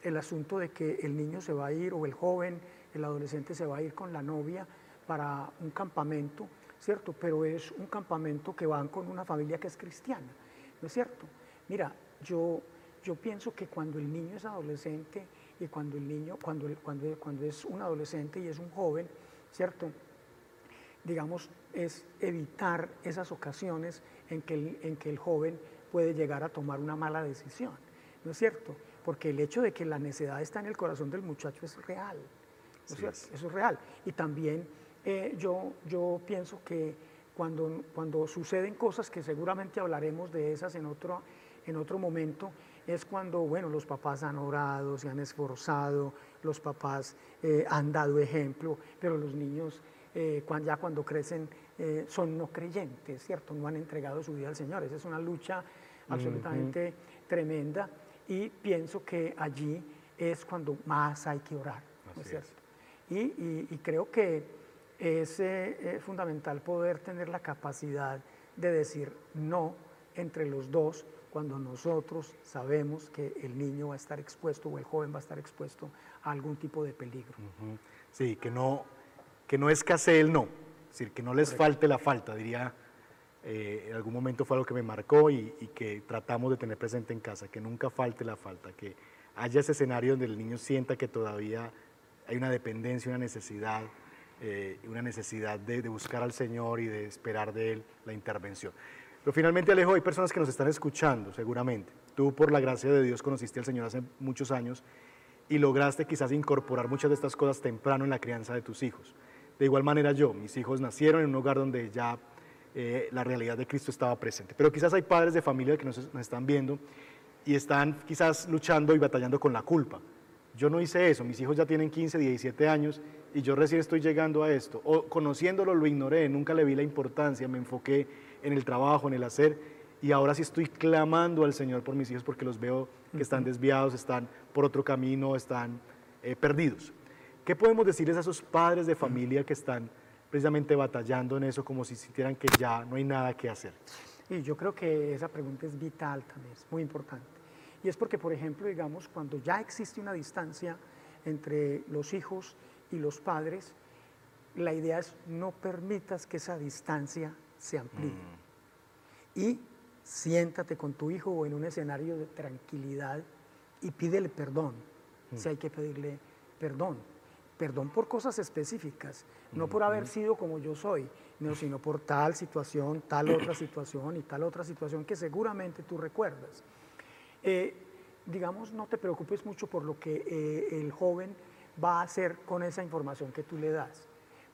el asunto de que el niño se va a ir o el joven, el adolescente se va a ir con la novia para un campamento, ¿cierto? Pero es un campamento que van con una familia que es cristiana, ¿no es cierto? Mira, yo, yo pienso que cuando el niño es adolescente y cuando el niño, cuando, cuando, cuando es un adolescente y es un joven, ¿cierto? Digamos, es evitar esas ocasiones en que el, en que el joven puede llegar a tomar una mala decisión, ¿no es cierto? Porque el hecho de que la necedad está en el corazón del muchacho es real, ¿no es cierto? Eso es real. Y también eh, yo, yo pienso que cuando, cuando suceden cosas, que seguramente hablaremos de esas en otro, en otro momento, es cuando, bueno, los papás han orado, se han esforzado, los papás eh, han dado ejemplo, pero los niños eh, ya cuando crecen son no creyentes, ¿cierto? No han entregado su vida al Señor. Esa es una lucha absolutamente tremenda y pienso que allí es cuando más hay que orar, ¿no es cierto? y, y creo que es eh, fundamental poder tener la capacidad de decir no entre los dos cuando nosotros sabemos que el niño va a estar expuesto o el joven va a estar expuesto a algún tipo de peligro. Sí, que no, que no escasee el no, es decir, que no les falte la falta, diría, eh, en algún momento fue algo que me marcó y, y, que tratamos de tener presente en casa, que nunca falte la falta, que haya ese escenario donde el niño sienta que todavía hay una dependencia, una necesidad, eh, una necesidad de, buscar al Señor y de esperar de Él la intervención. Pero finalmente, Alejo, hay personas que nos están escuchando, seguramente. Tú, por la gracia de Dios, conociste al Señor hace muchos años y lograste quizás incorporar muchas de estas cosas temprano en la crianza de tus hijos. De igual manera yo, mis hijos nacieron en un hogar donde ya eh, la realidad de Cristo estaba presente. Pero quizás hay padres de familia que nos, nos están viendo y están quizás luchando y batallando con la culpa. Yo no hice eso, mis hijos ya tienen 15, 17 años y yo recién estoy llegando a esto. O conociéndolo lo ignoré, nunca le vi la importancia, me enfoqué en el trabajo, en el hacer y ahora sí estoy clamando al Señor por mis hijos porque los veo que están desviados, están por otro camino, están eh, perdidos. ¿Qué podemos decirles a esos padres de familia que están precisamente batallando en eso como si sintieran que ya no hay nada que hacer? Y yo creo que esa pregunta es vital también, es muy importante. Y es porque, por ejemplo, digamos, cuando ya existe una distancia entre los hijos y los padres, la idea es no permitas que esa distancia se amplíe. Mm. Y siéntate con tu hijo o en un escenario de tranquilidad y pídele perdón, si hay que pedirle perdón. Perdón por cosas específicas, no por haber sido como yo soy, no, sino por tal situación, tal otra situación y tal otra situación que seguramente tú recuerdas. Eh, digamos, no te preocupes mucho por lo que eh, el joven va a hacer con esa información que tú le das,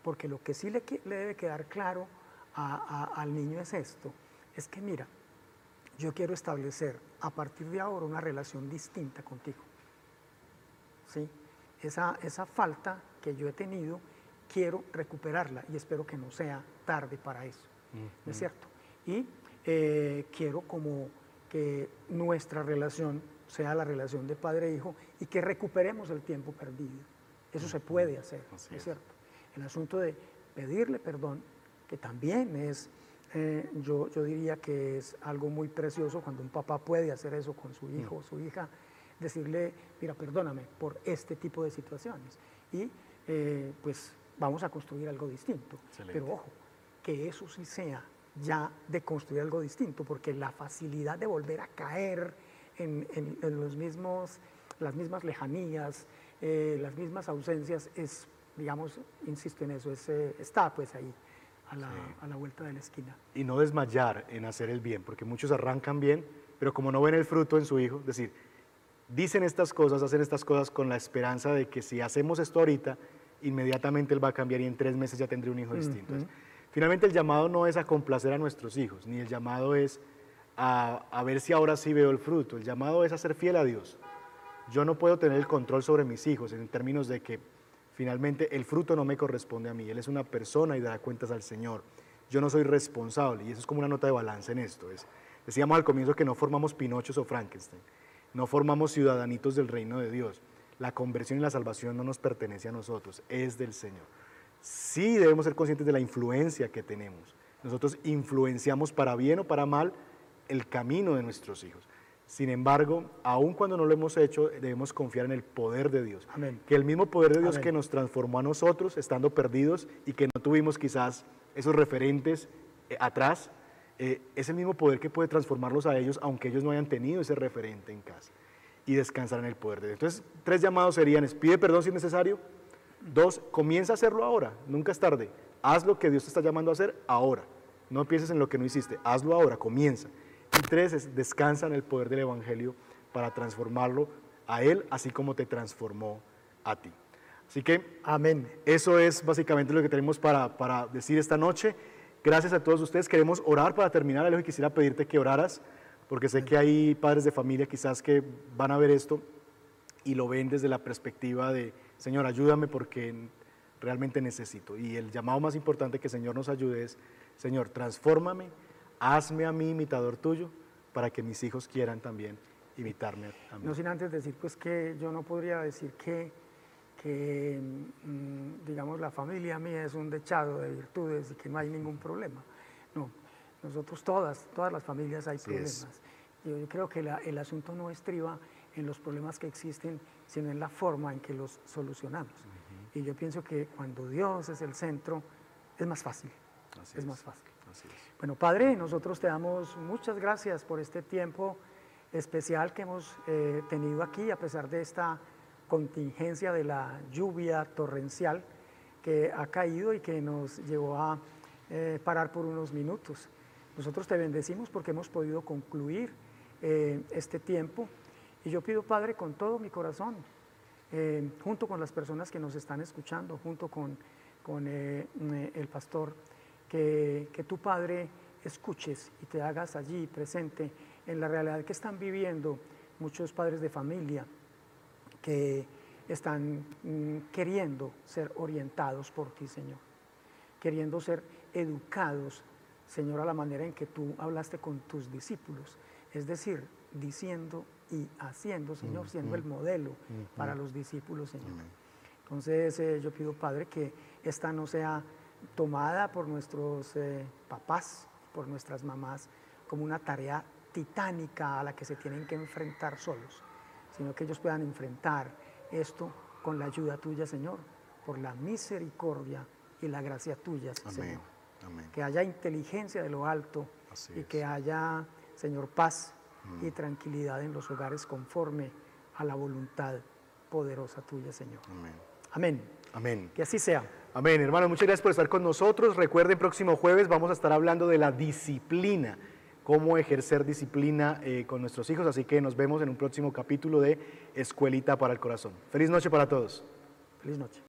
porque lo que sí le, le debe quedar claro al niño es esto, es que mira, yo quiero establecer a partir de ahora una relación distinta contigo. ¿Sí? Esa, esa falta que yo he tenido, quiero recuperarla y espero que no sea tarde para eso. ¿No es cierto? Y eh, quiero como que nuestra relación sea la relación de padre e hijo y que recuperemos el tiempo perdido. Eso se puede hacer, es cierto? El asunto de pedirle perdón, que también es eh, yo, yo, diría que es algo muy precioso cuando un papá puede hacer eso con su hijo o su hija, decirle, mira, perdóname por este tipo de situaciones. Y eh, pues vamos a construir algo distinto. Pero ojo, que eso sí sea ya de construir algo distinto, porque la facilidad de volver a caer en, los mismos, las mismas lejanías, eh, las mismas ausencias, es, digamos, insisto en eso, es, está pues ahí a la, vuelta de la esquina. Y no desmayar en hacer el bien, porque muchos arrancan bien, pero como no ven el fruto en su hijo, es decir, dicen estas cosas, hacen estas cosas con la esperanza de que si hacemos esto ahorita, inmediatamente él va a cambiar y en tres meses ya tendré un hijo distinto. finalmente el llamado no es a complacer a nuestros hijos, ni el llamado es a, a, ver si ahora sí veo el fruto, el llamado es a ser fiel a Dios. Yo no puedo tener el control sobre mis hijos en términos de que Finalmente, el fruto no me corresponde a mí, Él es una persona y dará cuentas al Señor. Yo no soy responsable y eso es como una nota de balance en esto. Es, decíamos al comienzo que no formamos Pinochos o Frankenstein, no formamos ciudadanitos del reino de Dios. La conversión y la salvación no nos pertenece a nosotros, es del Señor. Sí debemos ser conscientes de la influencia que tenemos. Nosotros influenciamos para bien o para mal el camino de nuestros hijos. Sin embargo, aun cuando no lo hemos hecho, debemos confiar en el poder de Dios. Que el mismo poder de Dios que nos transformó a nosotros, estando perdidos y que no tuvimos quizás esos referentes eh, atrás, eh, es el mismo poder que puede transformarlos a ellos, aunque ellos no hayan tenido ese referente en casa. Y descansar en el poder de Dios. Entonces, tres llamados serían, pide perdón si es necesario. Dos, comienza a hacerlo ahora, nunca es tarde. Haz lo que Dios te está llamando a hacer ahora. No pienses en lo que no hiciste, hazlo ahora, comienza. Y tres es descansa en el poder del Evangelio para transformarlo a Él, así como te transformó a ti. Así que, amén. Eso es básicamente lo que tenemos para, para decir esta noche. Gracias a todos ustedes. Queremos orar para terminar. Alejo, y quisiera pedirte que oraras, porque sé que hay padres de familia quizás que van a ver esto y lo ven desde la perspectiva de, Señor, ayúdame porque realmente necesito. Y el llamado más importante que el Señor nos ayude es, Señor, transfórmame hazme a mí imitador tuyo para que mis hijos quieran también imitarme a mí. No sin antes decir pues que yo no podría decir que, que mm, digamos, la familia mía es un dechado de virtudes y que no hay ningún problema. No, nosotros todas, todas las familias hay problemas. Yo creo que el asunto no estriba en los problemas que existen, sino en la forma en que los solucionamos. Y yo pienso que cuando Dios es el centro, es más fácil. es más fácil. Bueno, Padre, nosotros te damos muchas gracias por este tiempo especial que hemos eh, tenido aquí, a pesar de esta contingencia de la lluvia torrencial que ha caído y que nos llevó a eh, parar por unos minutos. Nosotros te bendecimos porque hemos podido concluir eh, este tiempo y yo pido, Padre, con todo mi corazón, junto con las personas que nos están escuchando, junto con, con el pastor, que, tu Padre escuches y te hagas allí presente en la realidad que están viviendo muchos padres de familia que están mm, queriendo ser orientados por ti, Señor, queriendo ser educados, Señor, a la manera en que tú hablaste con tus discípulos, es decir, diciendo y haciendo, Señor, siendo el modelo para los discípulos, Señor. Entonces eh, yo pido, Padre, que esta no sea tomada por nuestros eh, papás, por nuestras mamás, como una tarea titánica a la que se tienen que enfrentar solos, sino que ellos puedan enfrentar esto con la ayuda tuya, Señor, por la misericordia y la gracia tuya, Señor. Que haya inteligencia de lo alto y que haya, Señor, paz y tranquilidad en los hogares conforme a la voluntad poderosa tuya, Señor. Amén. Amén. Amén. Que así sea. Amén, hermanos, muchas gracias por estar con nosotros. Recuerden, próximo jueves vamos a estar hablando de la disciplina, cómo ejercer disciplina eh, con nuestros hijos, así que nos vemos en un próximo capítulo de Escuelita para el Corazón. Feliz noche para todos. Feliz noche.